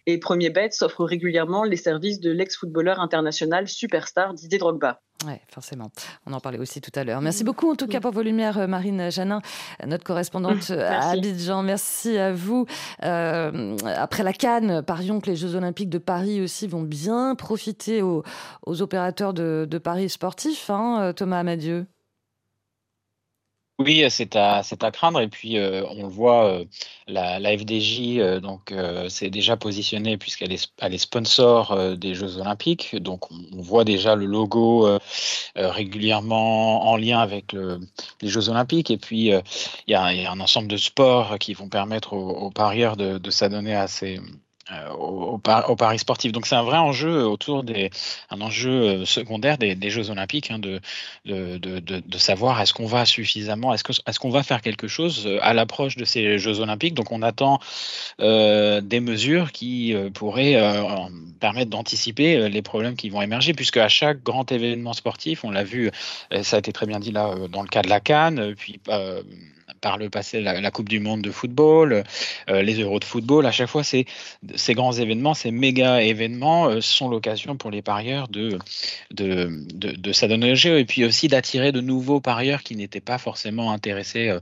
Et Premier Bet s'offre régulièrement les services de l'ex-footballeur international superstar Didier Drogba. Oui, forcément. On en parlait aussi tout à l'heure. Merci beaucoup en tout cas pour vos lumières, euh, Marine Janin, notre correspondante euh, à. Abidjan. Merci à vous. Euh, après la Cannes, parions que les Jeux Olympiques de Paris aussi vont bien profiter aux, aux opérateurs de, de paris sportifs, hein, Thomas Amadieu. Oui, c'est à, c'est à craindre. Et puis, euh, on le voit, euh, la, la FDJ euh, donc, euh, s'est déjà positionnée puisqu'elle est, elle est sponsor euh, des Jeux Olympiques. Donc, on, voit déjà le logo euh, euh, régulièrement en lien avec le- les Jeux Olympiques. Et puis, euh, il y, y a un ensemble de sports qui vont permettre aux, aux parieurs de, de s'adonner à ces. Euh, au, au par- au paris sportif. Donc c'est un vrai enjeu autour des un enjeu euh, secondaire des, des Jeux Olympiques hein, de, de, de, de, savoir est-ce qu'on va suffisamment, est-ce que est-ce qu'on va faire quelque chose euh, à l'approche de ces Jeux Olympiques. Donc on attend euh, des mesures qui euh, pourraient euh, permettre d'anticiper euh, les problèmes qui vont émerger, puisque à chaque grand événement sportif, on l'a vu, euh, ça a été très bien dit là euh, dans le cas de la Cannes, euh, puis euh, par le passé la, la Coupe du Monde de football, euh, les Euros de football, à chaque fois c'est ces grands événements, ces méga événements euh, sont l'occasion pour les parieurs de, de, de, de s'adonner au jeu et puis aussi d'attirer de nouveaux parieurs qui n'étaient pas forcément intéressés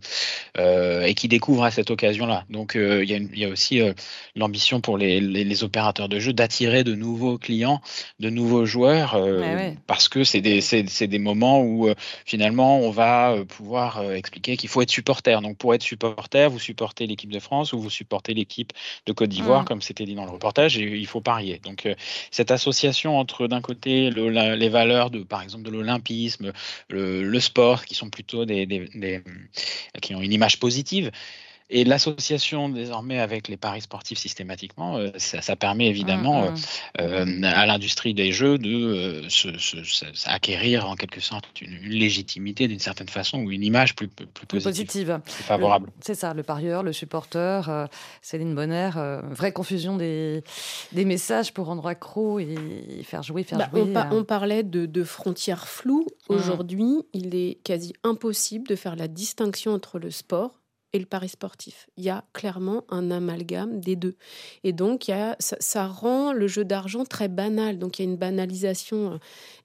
euh, et qui découvrent à cette occasion-là. Donc euh, il y, a y aussi euh, l'ambition pour les, les, les opérateurs de jeu d'attirer de nouveaux clients, de nouveaux joueurs, Ouais, ouais. parce que c'est des, des moments où finalement on va pouvoir expliquer qu'il faut être supporter. Donc pour être supporter, vous supportez l'équipe de France ou vous supportez l'équipe de Côte d'Ivoire, Mm. comme c'était dit dans le reportage, et il faut parier. Donc euh, cette association entre d'un côté le- la- les valeurs de, par exemple, de l'olympisme, le, le sport, qui sont plutôt des, des- des- qui ont une image positive. Et l'association désormais avec les paris sportifs systématiquement, euh, ça, ça permet évidemment Mm, euh, euh, à l'industrie des jeux de euh, se, se- se- acquérir en quelque sorte une, une légitimité d'une certaine façon ou une image plus, plus, Plus positive, positive. plus favorable. Le- C'est ça, le parieur, le supporter, euh, Céline Bonner, euh, vraie confusion des, des messages pour rendre accro et faire jouer, faire Bah, jouer. on, pa- euh. on parlait de, de frontières floues. Mm. Aujourd'hui, il est quasi impossible de faire la distinction entre le sport et le pari sportif. Il y a clairement un amalgame des deux. Et donc, il y a, ça, rend le jeu d'argent très banal. Donc, il y a une banalisation euh,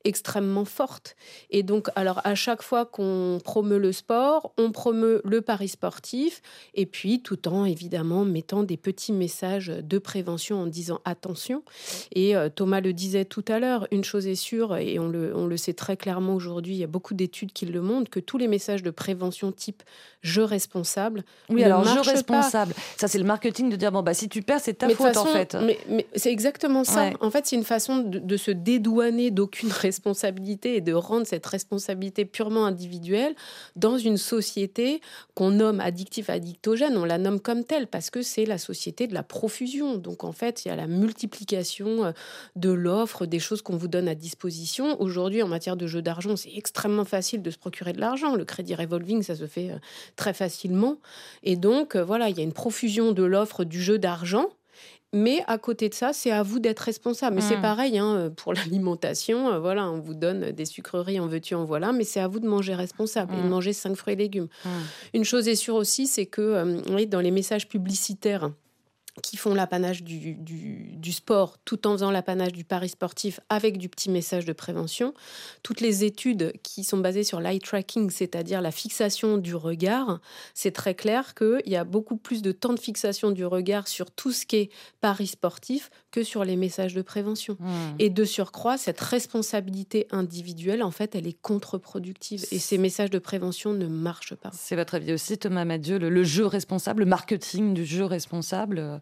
extrêmement forte. Et donc, alors, à chaque fois qu'on promeut le sport, on promeut le pari sportif, et puis tout en, évidemment, mettant des petits messages de prévention en disant attention. Et euh, Thomas le disait tout à l'heure, une chose est sûre, et on le, on le sait très clairement aujourd'hui, il y a beaucoup d'études qui le montrent, que tous les messages de prévention type jeu responsable. Oui, alors pas. responsable. Ça, c'est le marketing de dire bon, bah, si tu perds, c'est ta Mais faute façon- en fait. Mais, mais c'est exactement ça. Ouais. En fait, c'est une façon de, de se dédouaner d'aucune responsabilité et de rendre cette responsabilité purement individuelle dans une société qu'on nomme addictif addictogène. On la nomme comme telle parce que c'est la société de la profusion. Donc en fait, il y a la multiplication euh, de l'offre, des choses qu'on vous donne à disposition. Aujourd'hui, en matière de jeu d'argent, c'est extrêmement facile de se procurer de l'argent. Le crédit revolving, ça se fait euh, très facilement. Et donc, euh, voilà, il y a une profusion de l'offre du jeu d'argent. Mais à côté de ça, c'est à vous d'être responsable. Mais c'est Mm. pareil hein, pour [laughs] l'alimentation. euh, Voilà, on vous donne des sucreries, en veux-tu, en voilà. Mais c'est à vous de manger responsable et de Mm. manger cinq fruits et légumes. Mm. Une chose est sûre aussi, c'est que euh, dans les messages publicitaires qui font l'apanage du, du, du sport tout en faisant l'apanage du pari sportif avec du petit message de prévention. Toutes les études qui sont basées sur l'eye tracking, c'est-à-dire la fixation du regard, c'est très clair qu'il y a beaucoup plus de temps de fixation du regard sur tout ce qui est pari sportif que sur les messages de prévention. Mm. Et de surcroît, cette responsabilité individuelle, en fait, elle est contre-productive. Et ces messages de prévention ne marchent pas. C'est votre avis aussi, Thomas Madieu, le, le jeu responsable, le marketing du jeu responsable.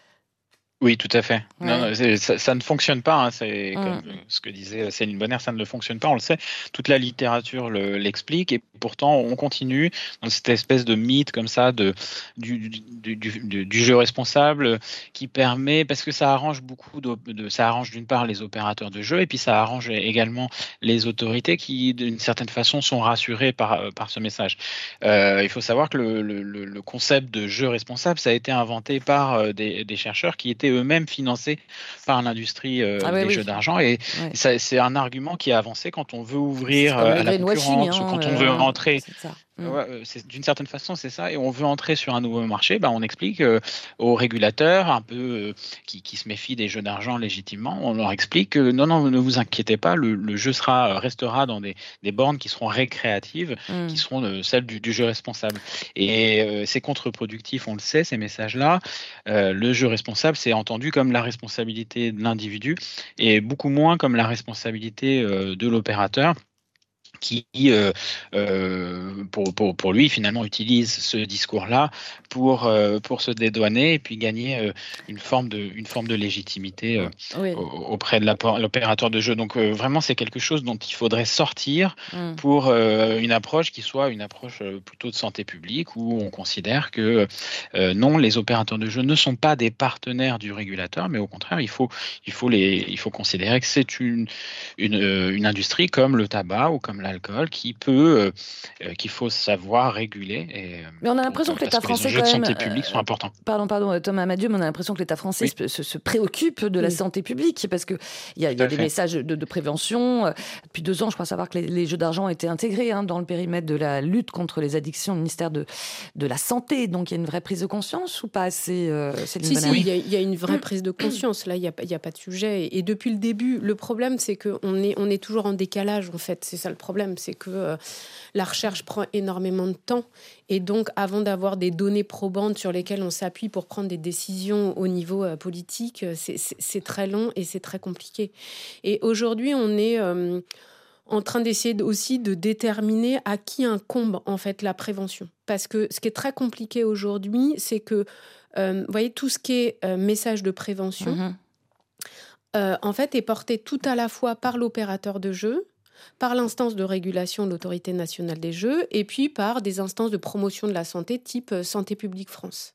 Oui, tout à fait. Ouais. Non, non, ça, ça ne fonctionne pas. hein, C'est Mm. comme euh, ce que disait Céline Bonner, ça ne fonctionne pas. On le sait. Toute la littérature le- l'explique, et pourtant on continue dans cette espèce de mythe comme ça de du, du, du, du- jeu responsable qui permet parce que ça arrange beaucoup de, de- ça arrange d'une part les opérateurs de jeu et puis ça arrange également les autorités qui d'une certaine façon sont rassurées par par ce message. Euh, il faut savoir que le, le, le- le concept de jeu responsable, ça a été inventé par euh, des, des chercheurs qui étaient eux-mêmes financés par l'industrie euh, Ah ouais, des oui. jeux d'argent. Et Ouais. c'est un argument qui est avancé quand on veut ouvrir comme euh, à la concurrence ou hein, quand on euh, veut entrer Mm. Ouais, euh, D'une certaine façon, c'est ça. Et on veut entrer sur un nouveau marché. Bah, on explique euh, aux régulateurs, un peu euh, qui, qui se méfient des jeux d'argent légitimement, on leur explique que non, non, ne vous inquiétez pas, le, le jeu sera restera dans des, des bornes qui seront récréatives, Mm. qui seront celles du, du jeu responsable. Et c'est contre-productif, on le sait, ces messages-là. Le jeu responsable, c'est entendu comme la responsabilité de l'individu et beaucoup moins comme la responsabilité de l'opérateur qui, euh, euh, pour, pour, pour lui, finalement, utilise ce discours-là pour, euh, pour se dédouaner et puis gagner une, forme de, une forme de légitimité Oui. auprès de l'opérateur de jeu. Donc, vraiment, c'est quelque chose dont il faudrait sortir Mm. pour une approche qui soit une approche plutôt de santé publique où on considère que non, les opérateurs de jeu ne sont pas des partenaires du régulateur, mais au contraire, il faut, il faut, les, il faut considérer que c'est une, une, une industrie comme le tabac ou comme l'alcool qui peut, euh, euh, qu'il faut savoir réguler. Et, Mais on a l'impression que l'État les français, enjeux quand de même. santé publique euh, sont importants. Pardon, pardon, Thomas Madieu, mais on a l'impression que l'État français se, se- se préoccupe de la Oui. santé publique parce qu'il y a, il y a des fait. messages de, de prévention. Euh, Depuis deux ans, je crois savoir que les, les jeux d'argent ont été intégrés hein, dans le périmètre de la lutte contre les addictions au ministère de, de la Santé. Donc il y a une vraie prise de conscience ou pas assez, euh, Céline Si, il y, a- il y a une vraie prise de conscience. Là, il n'y a, pas- il y a pas de sujet. Et depuis le début, le problème, c'est qu'on est, on est toujours en décalage, en fait. C'est ça le problème. C'est que euh, la recherche prend énormément de temps. Et donc, avant d'avoir des données probantes sur lesquelles on s'appuie pour prendre des décisions au niveau euh, politique, euh, c'est- très long et c'est très compliqué. Et aujourd'hui, on est. en train d'essayer de- aussi de déterminer à qui incombe en fait la prévention. Parce que ce qui est très compliqué aujourd'hui, c'est que, euh, vous voyez, tout ce qui est euh, message de prévention, Mhm. euh, en fait, est porté tout à la fois par l'opérateur de jeu, par l'instance de régulation de l'autorité nationale des jeux, et puis par des instances de promotion de la santé type Santé publique France.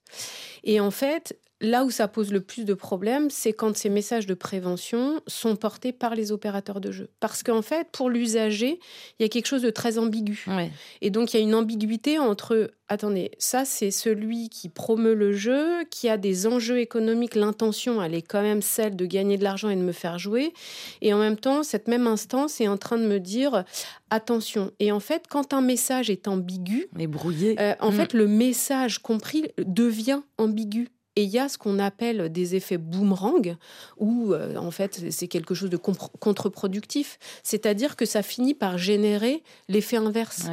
Et en fait, là où ça pose le plus de problèmes, c'est quand ces messages de prévention sont portés par les opérateurs de jeu. Parce qu'en fait, pour l'usager, il y a quelque chose de très ambigu. Ouais. Et donc, il y a une ambiguïté entre, attendez, ça, c'est celui qui promeut le jeu, qui a des enjeux économiques, l'intention, elle est quand même celle de gagner de l'argent et de me faire jouer. Et en même temps, cette même instance est en train de me dire, attention. Et en fait, quand un message est ambigu, Mais brouillé. euh, en Mm. fait, le message compris devient ambigu. Et il y a ce qu'on appelle des effets boomerang, où euh, en fait c'est quelque chose de contre-productif. C'est-à-dire que ça finit par générer l'effet inverse.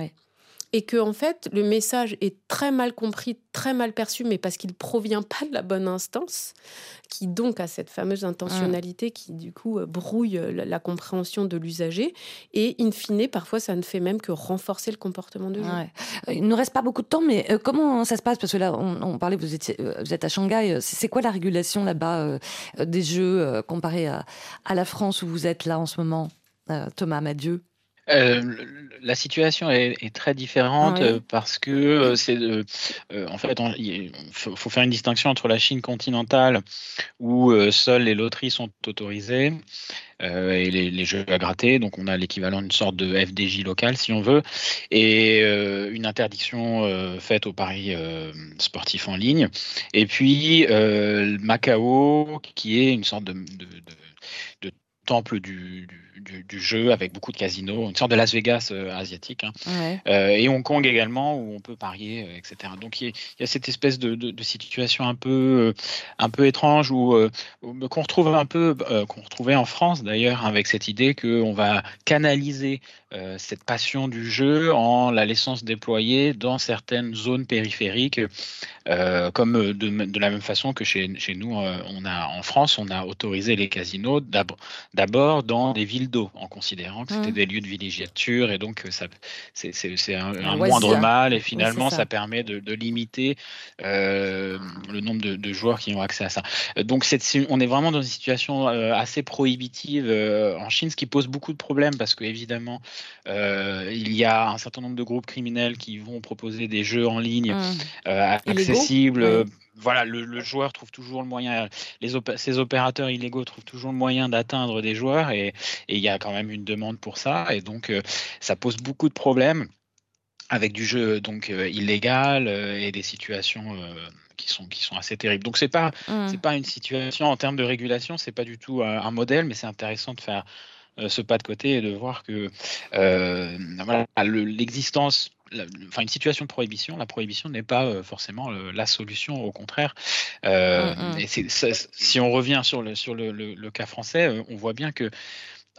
Et que en fait le message est très mal compris, très mal perçu, mais parce qu'il provient pas de la bonne instance, qui donc a cette fameuse intentionnalité qui du coup brouille la, compréhension de l'usager. Et in fine, parfois ça ne fait même que renforcer le comportement de jeu. Il ne nous reste pas beaucoup de temps, mais euh, comment ça se passe? Parce que là, on, parlait, vous, étiez, euh, vous êtes à Shanghai. C'est quoi la régulation là-bas euh, des jeux euh, comparé à, la France où vous êtes là en ce moment Thomas Madieu Euh, la situation est, est très différente Ah oui. euh, parce que euh, c'est euh, en fait on- il faut, faut faire une distinction entre la Chine continentale où euh, seules les loteries sont autorisées et les, les jeux à gratter. Donc on a l'équivalent d'une sorte de FDJ local si on veut. Et une interdiction faite aux paris sportifs en ligne. Et puis Macao qui est une sorte de, de, de- de temple du, du- du- du jeu avec beaucoup de casinos, une sorte de Las Vegas euh, asiatique. hein. Ouais. Euh, et Hong Kong également, où on peut parier, euh, etc. Donc il y, a- il y a cette espèce de, de- de situation un peu, un peu étrange où, où- qu'on retrouve un peu, qu'on retrouvait en France d'ailleurs, avec cette idée qu'on va canaliser cette passion du jeu en la laissant se déployer dans certaines zones périphériques, comme de, de la même façon que chez, chez nous, on a en France, on a autorisé les casinos d'ab- d'abord dans des villes d'eau, en considérant que c'était Mhm. des lieux de villégiature et donc euh, ça, c'est un, moindre mal et finalement ça. ça. permet de, de limiter euh, le nombre de, de joueurs qui ont accès à ça. Euh, Donc on est vraiment dans une situation assez prohibitive en Chine, ce qui pose beaucoup de problèmes parce que évidemment euh, il y a un certain nombre de groupes criminels qui vont proposer des jeux en ligne Mmh. euh, Illégaux? accessibles. Oui. Voilà, le, le joueur trouve toujours le moyen, les opé- ces opérateurs illégaux trouvent toujours le moyen d'atteindre des joueurs et il y a quand même une demande pour ça et donc euh, ça pose beaucoup de problèmes avec du jeu donc euh, illégal euh, et des situations euh, qui sont qui sont assez terribles. Donc c'est pas Mmh. c'est pas une situation en termes de régulation, c'est pas du tout euh, un modèle, mais c'est intéressant de faire euh, ce pas de côté et de voir que euh, voilà, le- l'existence la- enfin, une situation de prohibition, la prohibition n'est pas euh, forcément la solution, au contraire. Euh, Mm, mm. et si on revient sur le, sur le, le- cas français, euh, on voit bien que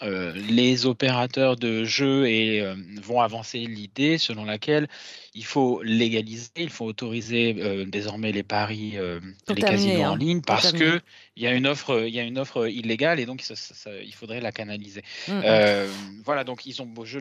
euh, les opérateurs de jeux et, euh, vont avancer l'idée selon laquelle il faut légaliser, il faut autoriser euh, désormais les paris, euh, les casinos hein, en ligne, pour parce que il y a une offre, il y a une offre illégale et donc ça- ça- ça- il faudrait la canaliser. Mm, mm. Euh, voilà, donc ils ont beau jeu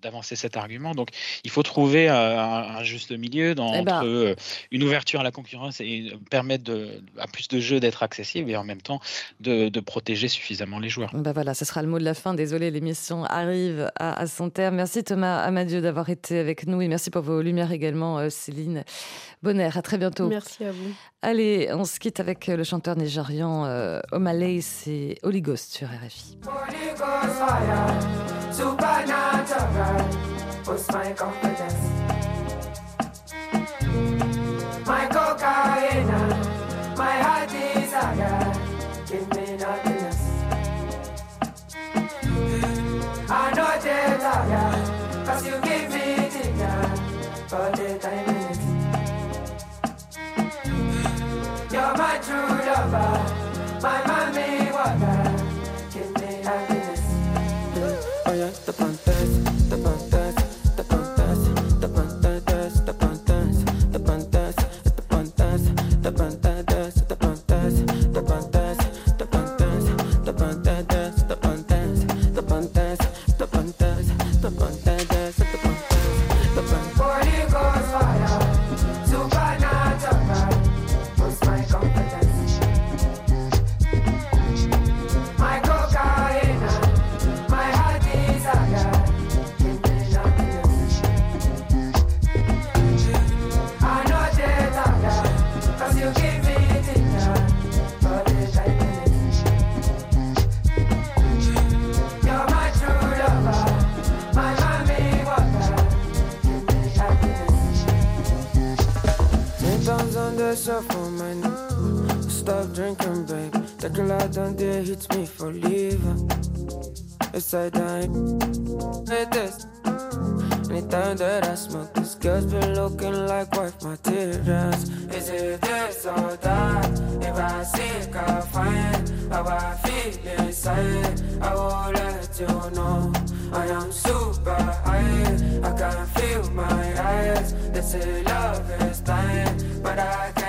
d'avancer cet argument. Donc il faut trouver un, un juste milieu dans, Eh ben. entre une ouverture à la concurrence et permettre de, à plus de jeux d'être accessibles et en même temps de, de protéger suffisamment les joueurs. Bah voilà, ce sera le mot de la fin. Désolé, l'émission arrive à, à son terme. Merci Thomas Amadieu d'avoir été avec nous et merci pour vos lumières également, euh, Céline Bonner. À très bientôt. Merci à vous. Allez, on se quitte avec euh, le chanteur nigérian euh, Omalay, c'est Holy Ghost sur RFI. Holy Ghost fire, Bye. que love la veste, but I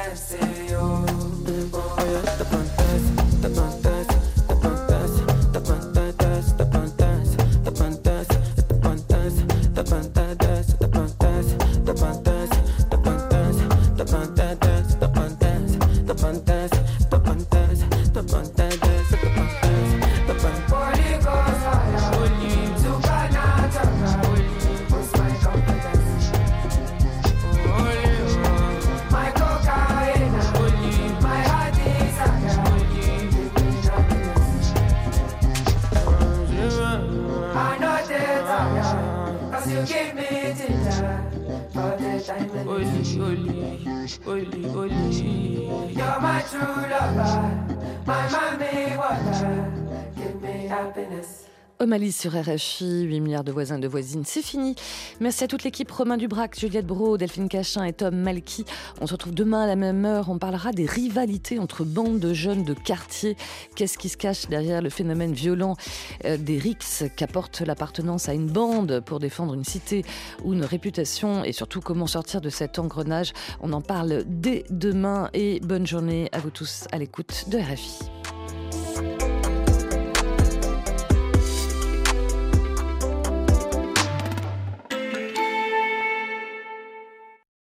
Sur RFI, 8 milliards de voisins de voisines, c'est fini. Merci à toute l'équipe, Romain Dubrac, Juliette Bro, Delphine Cachin et Tom Malky. On se retrouve demain à la même heure. On parlera des rivalités entre bandes de jeunes de quartier. Qu'est-ce qui se cache derrière le phénomène violent euh, des rixes qu'apporte l'appartenance à une bande pour défendre une cité ou une réputation et surtout comment sortir de cet engrenage? On en parle dès demain et bonne journée à vous tous à l'écoute de RFI.